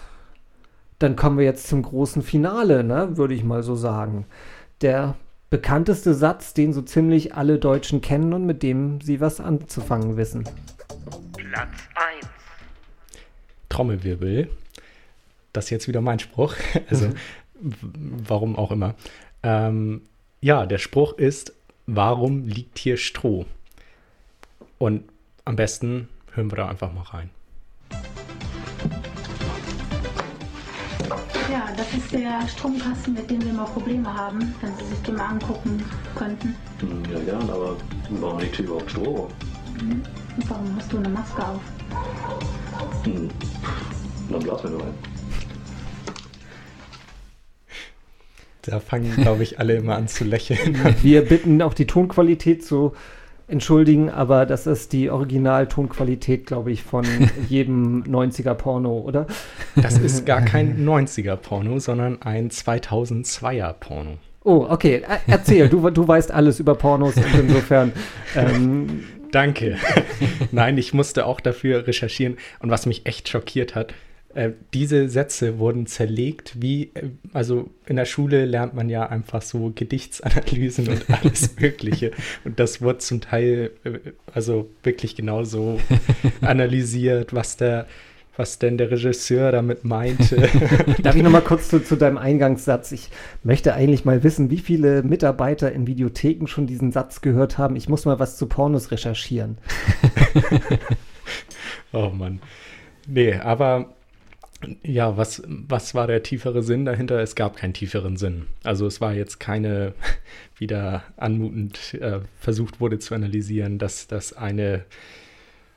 Dann kommen wir jetzt zum großen Finale, ne, würde ich mal so sagen. Der bekannteste Satz, den so ziemlich alle Deutschen kennen und mit dem sie was anzufangen wissen. Platz 1. Trommelwirbel. Das ist jetzt wieder mein Spruch. Also, w- warum auch immer. Ähm, ja, der Spruch ist: Warum liegt hier Stroh? Und am besten hören wir da einfach mal rein. Ja, das ist der Stromkasten, mit dem wir immer Probleme haben, wenn Sie sich den mal angucken könnten. Ja, gern, aber warum liegt hier überhaupt Stroh? Und warum hast du eine Maske auf? Hm. Dann blasen wir nur ein. Da fangen, glaube ich, alle immer an zu lächeln. Wir bitten auch die Tonqualität zu entschuldigen, aber das ist die Original-Tonqualität, glaube ich, von jedem 90er Porno, oder? Das ist gar kein 90er-Porno, sondern ein 2002er-Porno. Oh, okay. Er- Erzähl, du, du weißt alles über Pornos und insofern. Ähm, Danke. Nein, ich musste auch dafür recherchieren. Und was mich echt schockiert hat, äh, diese Sätze wurden zerlegt, wie, äh, also in der Schule lernt man ja einfach so Gedichtsanalysen und alles Mögliche. Und das wurde zum Teil, äh, also wirklich genauso analysiert, was der, was denn der Regisseur damit meinte. darf ich noch mal kurz zu, zu deinem Eingangssatz? Ich möchte eigentlich mal wissen, wie viele Mitarbeiter in Videotheken schon diesen Satz gehört haben. Ich muss mal was zu Pornos recherchieren. Oh Mann. Nee, aber ja, was, was war der tiefere Sinn dahinter? Es gab keinen tieferen Sinn. Also es war jetzt keine, wieder anmutend äh, versucht wurde zu analysieren, dass das eine,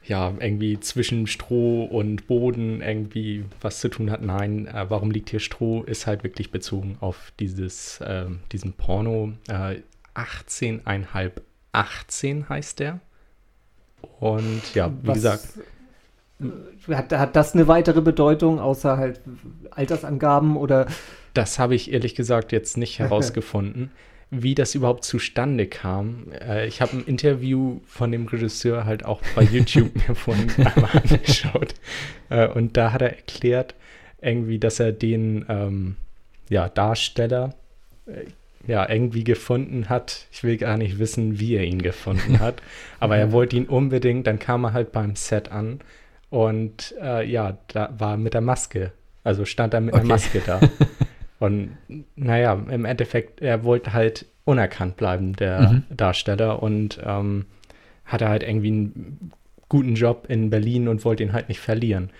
ja, irgendwie zwischen Stroh und Boden irgendwie was zu tun hat. Nein, äh, warum liegt hier Stroh, ist halt wirklich bezogen auf dieses, ähm, diesen Porno. Äh, 18,5, 18 heißt der. Und ja, wie Was- gesagt, Hat, hat das eine weitere Bedeutung, außer halt Altersangaben oder Das habe ich ehrlich gesagt jetzt nicht herausgefunden, wie das überhaupt zustande kam. Äh, ich habe ein Interview von dem Regisseur halt auch bei YouTube mir vorhin einmal angeschaut. Äh, und da hat er erklärt, irgendwie, dass er den ähm, ja, Darsteller äh, ja, irgendwie gefunden hat. Ich will gar nicht wissen, wie er ihn gefunden hat. Aber er wollte ihn unbedingt, dann kam er halt beim Set an und äh, ja, da war er mit der Maske. Also stand er mit Okay. einer Maske da. Und naja, im Endeffekt, er wollte halt unerkannt bleiben, der Mhm. Darsteller, und ähm, hatte halt irgendwie einen guten Job in Berlin und wollte ihn halt nicht verlieren.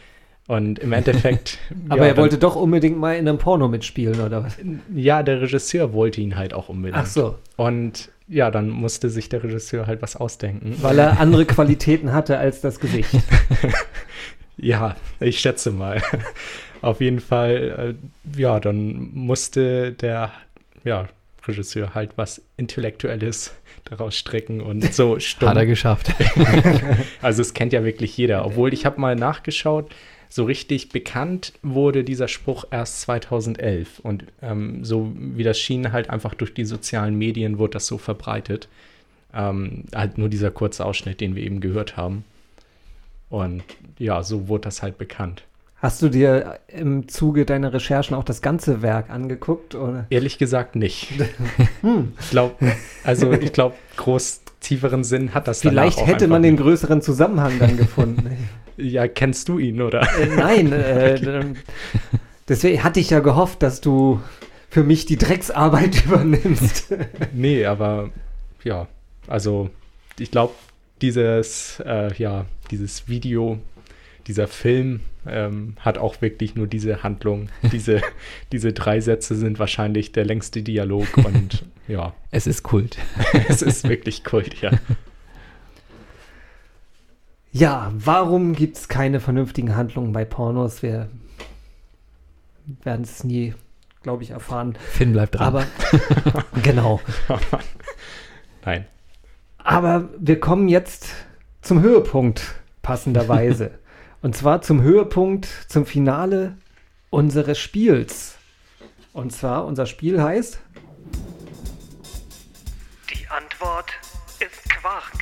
Und im Endeffekt. aber ja, er wollte doch unbedingt mal in einem Porno mitspielen, oder was? Dann, ja, der Regisseur wollte ihn halt auch unbedingt. Ach so, Und ja, dann musste sich der Regisseur halt was ausdenken. weil er andere Qualitäten hatte als das Gesicht. Ja, ich schätze mal. Auf jeden Fall, äh, ja, dann musste der ja, Regisseur halt was Intellektuelles daraus strecken und so stumm. Hat er geschafft. Also es kennt ja wirklich jeder. Obwohl ich habe mal nachgeschaut, so richtig bekannt wurde dieser Spruch erst 2011. Und ähm, so wie das schien, halt einfach durch die sozialen Medien wurde das so verbreitet. Ähm, halt nur dieser kurze Ausschnitt, den wir eben gehört haben. Und ja, so wurde das halt bekannt. Hast du dir im Zuge deiner Recherchen auch das ganze Werk angeguckt? Oder? Ehrlich gesagt nicht. Hm. Ich glaube, also ich glaube, groß tieferen Sinn hat das Vielleicht hätte man den größeren Zusammenhang dann gefunden. Ja, kennst du ihn, oder? äh, nein, äh, deswegen hatte ich ja gehofft, dass du für mich die Drecksarbeit übernimmst. Nee, aber ja, also ich glaube, dieses, äh, ja, dieses Video, dieser Film ähm, hat auch wirklich nur diese Handlung. Diese, diese drei Sätze sind wahrscheinlich der längste Dialog und ja, Es ist Kult. es ist wirklich Kult, ja. Ja, warum gibt es keine vernünftigen Handlungen bei Pornos? Wir werden es nie, glaube ich, erfahren. Finn bleibt dran. Aber genau. Nein. Aber wir kommen jetzt zum Höhepunkt, passenderweise. Und zwar zum Höhepunkt, zum Finale unseres Spiels. Und zwar, unser Spiel heißt Die Antwort ist Quark.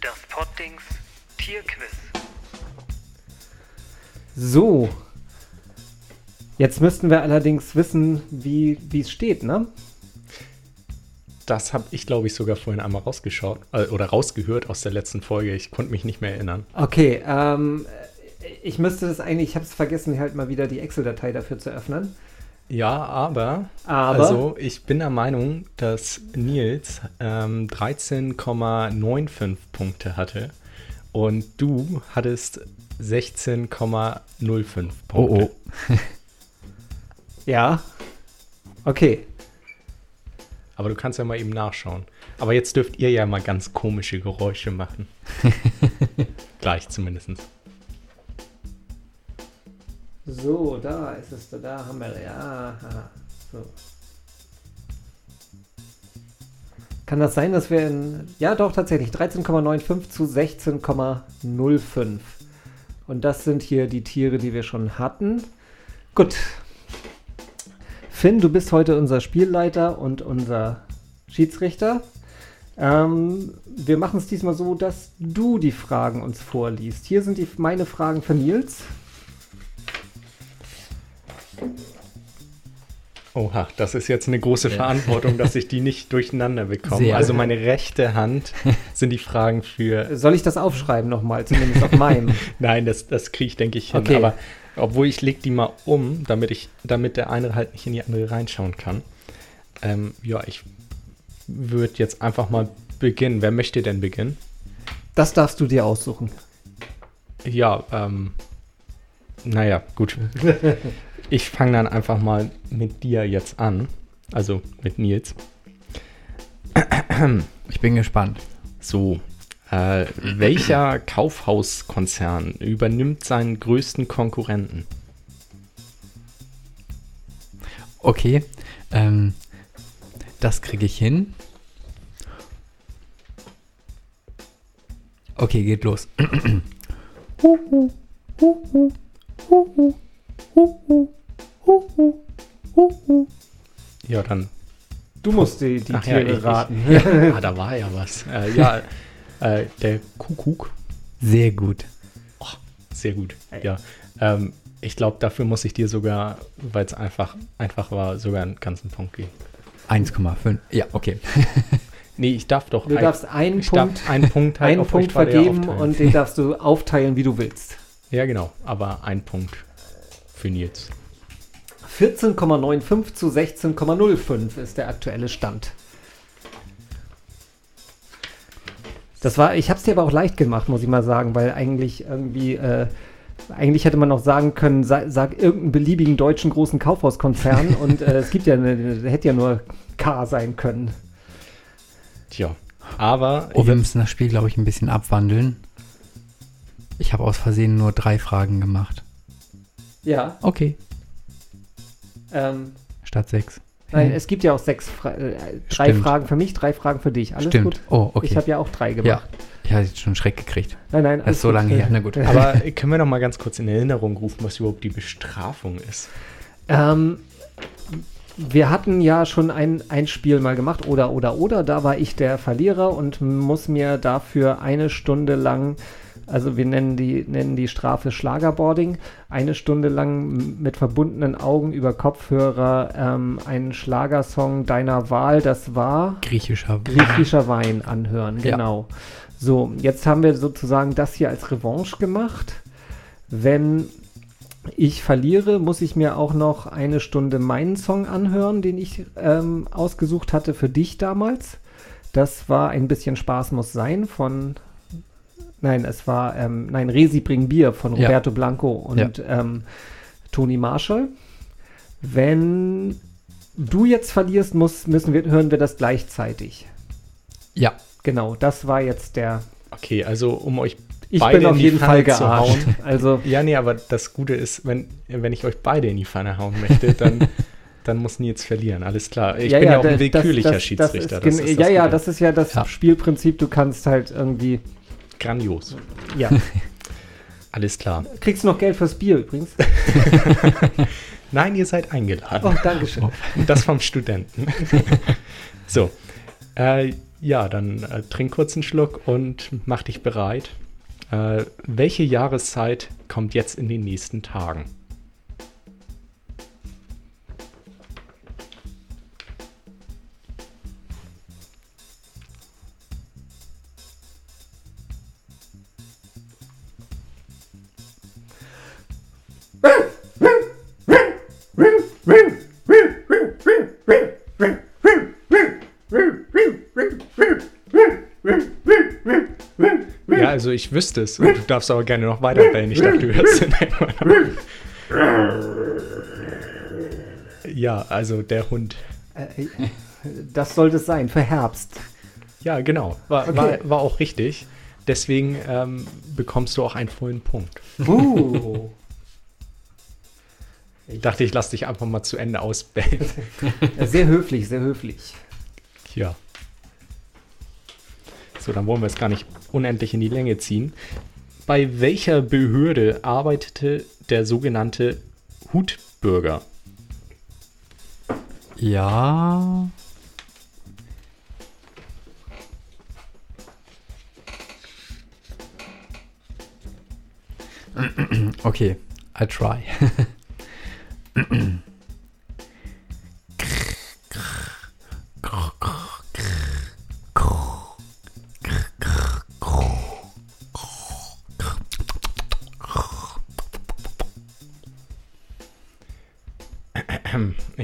Das Poddings Tierquiz. so. Jetzt müssten wir allerdings wissen, wie es steht, ne? Das habe ich, glaube ich, sogar vorhin einmal rausgeschaut äh, oder rausgehört aus der letzten Folge. Ich konnte mich nicht mehr erinnern. Okay, ähm, ich müsste das eigentlich, ich habe es vergessen, halt mal wieder die Excel-Datei dafür zu öffnen. Ja, aber, Aber? also ich bin der Meinung, dass Nils ähm, 13,95 Punkte hatte und du hattest 16,05 Punkte. Oh, oh. Ja. Okay. Aber du kannst ja mal eben nachschauen. Aber jetzt dürft ihr ja mal ganz komische Geräusche machen. Gleich zumindest. So, da ist es, da haben wir, ja. So. Kann das sein, dass wir in, ja doch tatsächlich, 13,95 zu 16,05. Und das sind hier die Tiere, die wir schon hatten. Gut. Finn, du bist heute unser Spielleiter und unser Schiedsrichter. Ähm, wir machen es diesmal so, dass du die Fragen uns vorliest. Hier sind die, meine Fragen für Nils. Oha, das ist jetzt eine große Verantwortung, dass ich die nicht durcheinander bekomme. Sehr. Also meine rechte Hand sind die Fragen für. Soll ich das aufschreiben nochmal, zumindest auf meinem? Nein, das, das kriege ich, denke ich, hin. Okay. Aber obwohl ich leg die mal um, damit ich, damit der eine halt nicht in die andere reinschauen kann. Ähm, ja, ich würde jetzt einfach mal beginnen. Wer möchte denn beginnen? Das darfst du dir aussuchen. Ja, ähm, naja, gut. Ich fange dann einfach mal mit dir jetzt an. Also mit Nils. Ich bin gespannt. So, äh, welcher Kaufhauskonzern übernimmt seinen größten Konkurrenten? Okay, ähm, das kriege ich hin. Okay, geht los. Ja, dann. Du musst die, die Ach ja, Tiere ich- ich- raten. Ja, da war ja was. Äh, ja, äh, der Kuckuck. Sehr gut. Sehr gut. Ja. Ähm, ich glaube, dafür muss ich dir sogar, weil es einfach, einfach war, sogar einen ganzen Punkt geben. 1,5. Ja, okay. Nee, ich darf doch. Du ein- darfst einen ich Punkt, darf einen Punkt, halt einen auf Punkt vergeben aufteilen. und den darfst du aufteilen, wie du willst. Ja, genau. Aber ein Punkt für Nils. 14,95 zu 16,05 ist der aktuelle Stand. Das war, ich habe es dir aber auch leicht gemacht, muss ich mal sagen, weil eigentlich irgendwie, äh, eigentlich hätte man noch sagen können, sag, sag irgendeinen beliebigen deutschen großen Kaufhauskonzern und äh, es gibt ja, eine, hätte ja nur K sein können. Tja. Aber Oh, wir müssen das Spiel, glaube ich, ein bisschen abwandeln. Ich habe aus Versehen nur drei Fragen gemacht. Ja. Okay, Ähm, statt sechs. nein, es gibt ja auch sechs, Fra äh, drei Stimmt. Fragen für mich, drei Fragen für dich. Alles Stimmt. gut? Oh, okay. Ich habe ja auch drei gemacht. Ja, ich hatte jetzt schon einen Schreck gekriegt. Nein, nein, Das alles ist so gut. lange her. Na gut. Aber können wir noch mal ganz kurz in Erinnerung rufen, was überhaupt die Bestrafung ist? Ähm, wir hatten ja schon ein, ein Spiel mal gemacht, oder, oder, oder. Da war ich der Verlierer und muss mir dafür eine Stunde lang, also wir nennen die, nennen die Strafe Schlagerboarding, eine Stunde lang mit verbundenen Augen über Kopfhörer ähm, einen Schlagersong deiner Wahl, das war Griechischer. griechischer Wein anhören, Ja. genau. So, jetzt haben wir sozusagen das hier als Revanche gemacht. Wenn ich verliere, muss ich mir auch noch eine Stunde meinen Song anhören, den ich ähm, ausgesucht hatte für dich damals. Das war ein bisschen Spaß muss sein von Nein, es war, ähm, nein, Resi bring Bier von Ja. Roberto Blanco und ähm, Toni Marshall. Wenn du jetzt verlierst, muss, müssen wir, hören wir das gleichzeitig. Ja. Genau, das war jetzt der. Okay, also um euch Ich beide bin auf jeden Fall zu gearscht. hauen. Also, Ja, nee, aber das Gute ist, wenn, wenn ich euch beide in die Pfanne hauen möchte, dann, dann muss Nils verlieren. Alles klar. Ich ja, bin ja, ja, auch ein das- willkürlicher das, Schiedsrichter. Das ist, gen- ja, ja, Gute. das ist ja das Ja. Spielprinzip. Du kannst halt irgendwie. Grandios. Ja. Alles klar. Kriegst du noch Geld fürs Bier übrigens? Nein, ihr seid eingeladen. Oh, Dankeschön. Das vom Studenten. so. Äh, ja, dann äh, trink kurz einen Schluck und mach dich bereit. Äh, welche Jahreszeit kommt jetzt in den nächsten Tagen? Ich wüsste es. Und du darfst aber gerne noch weiter bellen. Ich dachte, du hörst den. Ja, also der Hund. Äh, das sollte es sein, für Herbst. Ja, genau. War, Okay. war, war auch richtig. Deswegen ähm, bekommst du auch einen vollen Punkt. Uh. Ich dachte, ich lasse dich einfach mal zu Ende ausbellen. Sehr höflich, sehr höflich. Ja. So, dann wollen wir es gar nicht unendlich in die Länge ziehen. Bei welcher Behörde arbeitete der sogenannte Hutbürger? Ja. Okay, I try.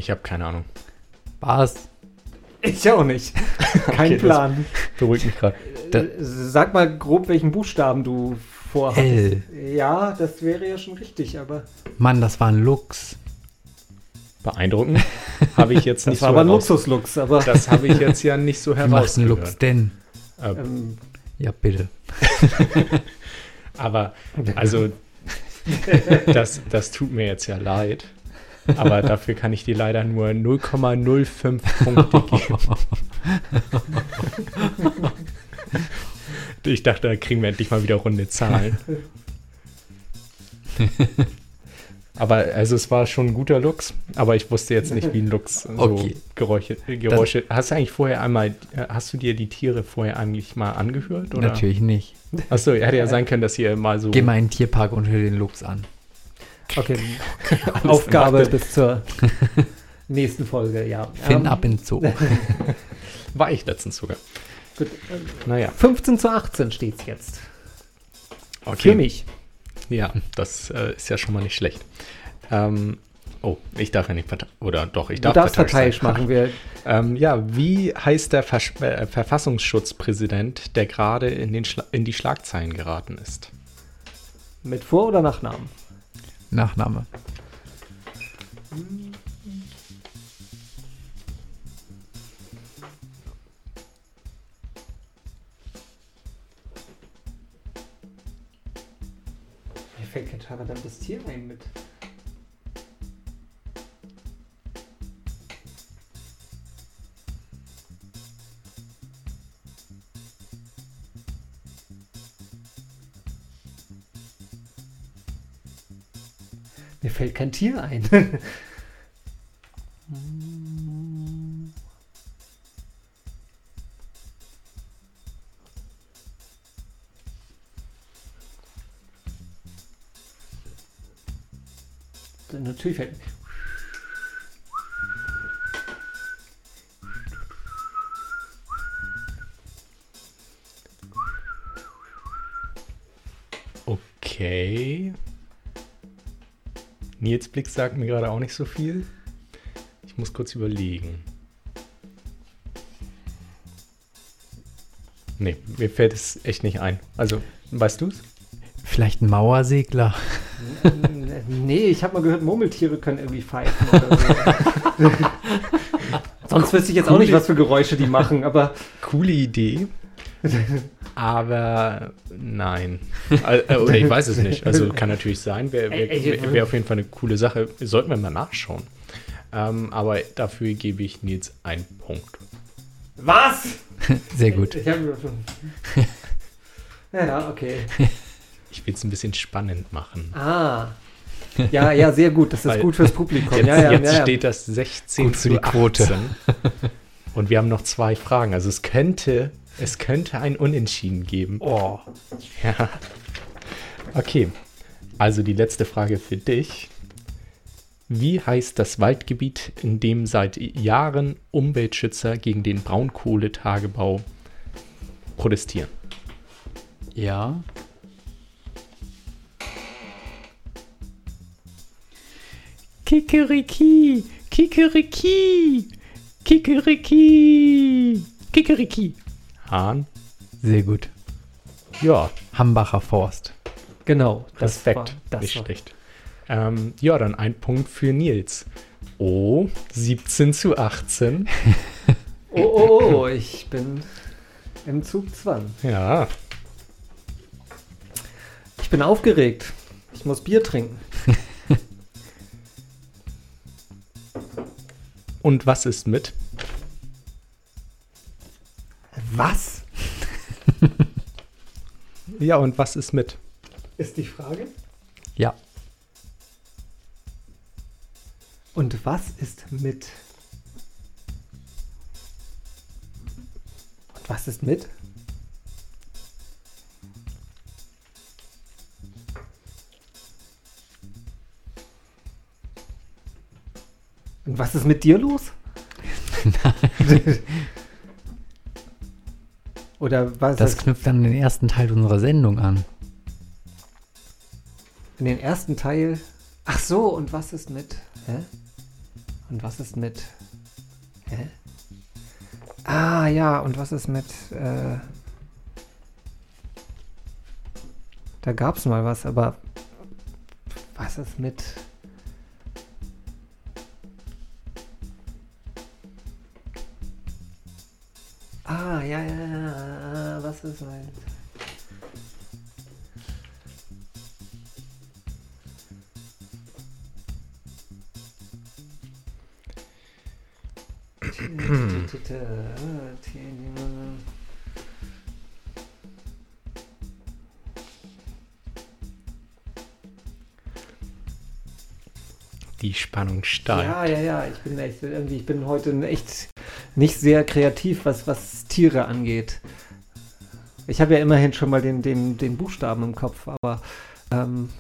Ich habe keine Ahnung. Was? Ich auch nicht. Kein Okay, das Plan. Beruhigt mich gerade. Sag mal grob, welchen Buchstaben du vorhast. L. Ja, das wäre ja schon richtig, aber. Mann, das war ein Lux. Beeindruckend. Habe ich jetzt Das nicht war so aber ein heraus- Luxuslux, aber. Das habe ich jetzt ja nicht so Wie macht ein Lux denn? Äh, ähm, Ja, bitte. Aber, also, das, das tut mir jetzt ja leid. Aber dafür kann ich dir leider nur 0,05 Punkte geben. Ich dachte, da kriegen wir endlich mal wieder runde Zahlen. Aber also es war schon ein guter Lux, aber ich wusste jetzt nicht, wie ein Lux so Okay. Geräusche, Geräusche. hast du eigentlich vorher einmal, hast du dir die Tiere vorher eigentlich mal angehört? Oder? Natürlich nicht. Achso, hätte ja sein können, dass ihr mal so. Geh mal in den Tierpark und hör den Lux an. Okay. Aufgabe bis zur nächsten Folge, ja. Finn Ähm, ab ins Zoo. War ich letztens sogar. Gut. ähm, Naja, 15 zu 18 steht's jetzt. okay. Für mich. Ja, das äh, ist ja schon mal nicht schlecht. Ähm, oh, ich darf ja nicht Oder doch, ich Du darf darfst parteiisch machen. Wir, Ähm, ja, wie heißt der Versch äh, Verfassungsschutzpräsident, der gerade in, den Schla in die Schlagzeilen geraten ist? mit Vor- oder Nachnamen? Nachname. Mir fällt kein verdammtes Tier ein mit. Fällt kein Tier ein. Natürlich fällt. Okay. Nils Blick sagt mir gerade auch nicht so viel. Ich muss kurz überlegen. Nee, mir fällt es echt nicht ein. Also, weißt du es? Vielleicht ein Mauersegler. Nee, ich habe mal gehört, Murmeltiere können irgendwie pfeifen oder so. Sonst wüsste ich jetzt auch nicht, was für Geräusche die machen, aber Coole Idee. Aber nein. Äh, Oder ich weiß es nicht. Also kann natürlich sein. Wäre wär, wär, wär auf jeden Fall eine coole Sache. Sollten wir mal nachschauen. Ähm, aber dafür gebe ich Nils einen Punkt. was? Sehr gut. Ich hab, ja, ja, okay. Ich will es ein bisschen spannend machen. Ah. Ja, ja, sehr gut. Das ist Weil gut fürs Publikum. Jetzt, ja, ja, jetzt ja, ja. steht das 16 Gut für zu die Quote. 18. Und wir haben noch zwei Fragen. Also es könnte, es könnte ein Unentschieden geben. Oh. Ja. Okay. Also die letzte Frage für dich. Wie heißt das Waldgebiet, in dem seit Jahren Umweltschützer gegen den Braunkohletagebau protestieren? Ja. Kikeriki, Kikeriki, Kikeriki, Kikeriki. Hahn? Sehr gut. Ja, Hambacher Forst. Genau. das Respekt. war- das Nicht war- schlecht. Ähm, ja, dann ein Punkt für Nils. Oh, 17 zu 18. Oh, oh, oh, ich bin im Zugzwang. Ja, Ich bin aufgeregt. Ich muss Bier trinken. und was ist mit? Was? Ja, und was ist mit? Ist die Frage? Ja. Und was ist mit? Und was ist mit? Und was ist mit dir los? Oder was Das knüpft an den ersten Teil unserer Sendung an. in den ersten Teil? Ach so, und was ist mit? Hä? Und was ist mit? Hä? Ah ja, und was ist mit? Äh, da gab es mal was, aber was ist mit? Spannung steigt. Ja, ja, ja, ich bin echt ich bin heute echt nicht sehr kreativ, was, was Tiere angeht. Ich habe ja immerhin schon mal den, den, den Buchstaben im Kopf, aber ähm,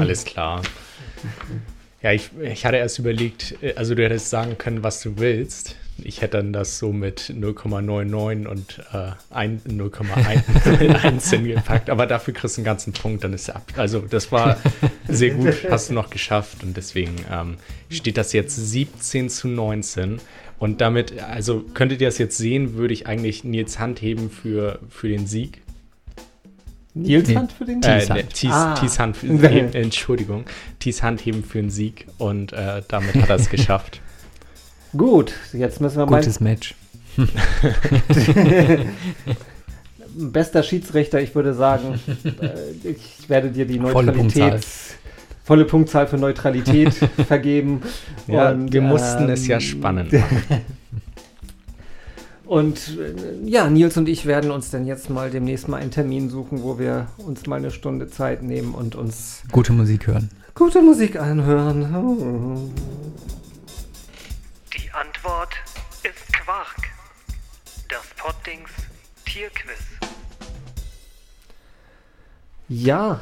alles klar. Ja, ich, ich hatte erst überlegt, äh, also du hättest sagen können, was du willst. Ich hätte dann das so mit 0,99 und äh, ein- 0,1 gepackt, aber dafür kriegst du einen ganzen Punkt, dann ist er ab. Also das war sehr gut, hast du noch geschafft und deswegen ähm, steht das jetzt 17 zu 19 und damit, also könntet ihr das jetzt sehen, würde ich eigentlich Nils Hand heben für, für den Sieg. Nils. Hand für den Äh, Thies Hand. ne, Thies, Ah. Thies Hand, für, äh, Entschuldigung, Thies Hand heben für einen Sieg und äh, damit hat er es geschafft. Gut, jetzt müssen wir mal. Gutes Match. Bester Schiedsrichter, ich würde sagen, äh, ich werde dir die Volle Neutralität. Punktzahl. Volle Punktzahl für Neutralität vergeben. Ja, Und, wir mussten ähm, es ja spannend machen. Und äh, ja, Nils und ich werden uns dann jetzt mal demnächst mal einen Termin suchen, wo wir uns mal eine Stunde Zeit nehmen und uns Gute Musik hören. gute Musik anhören. Die Antwort ist Quark. Das Pottings Tierquiz. Ja,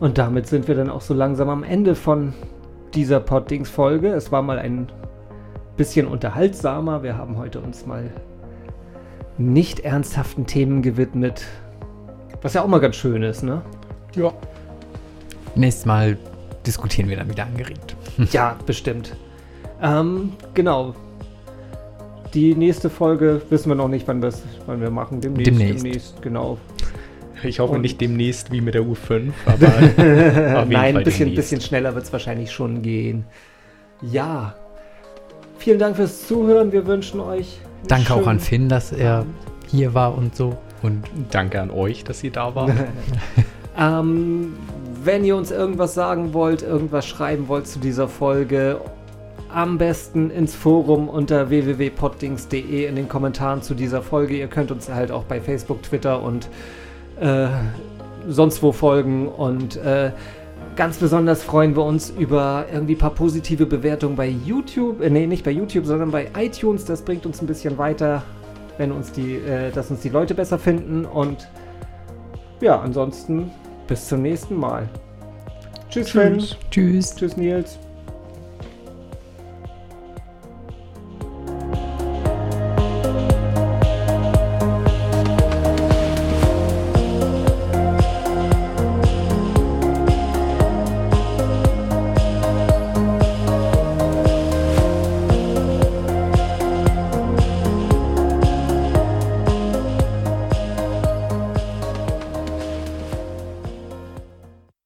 Und damit sind wir dann auch so langsam am Ende von dieser Poddings-Folge. Es war mal ein bisschen unterhaltsamer. Wir haben heute uns mal nicht ernsthaften Themen gewidmet. Was ja auch mal ganz schön ist, ne? Ja. Nächstes Mal diskutieren wir dann wieder angeregt. Ja, bestimmt. Ähm, genau. Die nächste Folge wissen wir noch nicht, wann, wann wir machen. Demnächst. Demnächst. genau. Ich hoffe Und- nicht demnächst wie mit der U5, aber auf jeden Nein, ein bisschen, demnächst. bisschen schneller wird es wahrscheinlich schon gehen. Ja. Vielen Dank fürs Zuhören. Wir wünschen euch. Danke auch an Finn, dass er Abend. hier war und so. Und Danke an euch, dass ihr da wart. Ähm, wenn ihr uns irgendwas sagen wollt, irgendwas schreiben wollt zu dieser Folge, am besten ins Forum unter www.poddings.de in den Kommentaren zu dieser Folge. Ihr könnt uns halt auch bei Facebook, Twitter und äh, sonst wo folgen. Und äh, ganz besonders freuen wir uns über irgendwie ein paar positive Bewertungen bei YouTube. Äh, nee, nicht bei YouTube, sondern bei iTunes. Das bringt uns ein bisschen weiter, wenn uns die, äh, dass uns die Leute besser finden. Und ja, ansonsten bis zum nächsten Mal. Tschüss, Sven. tschüss. Tschüss, Nils.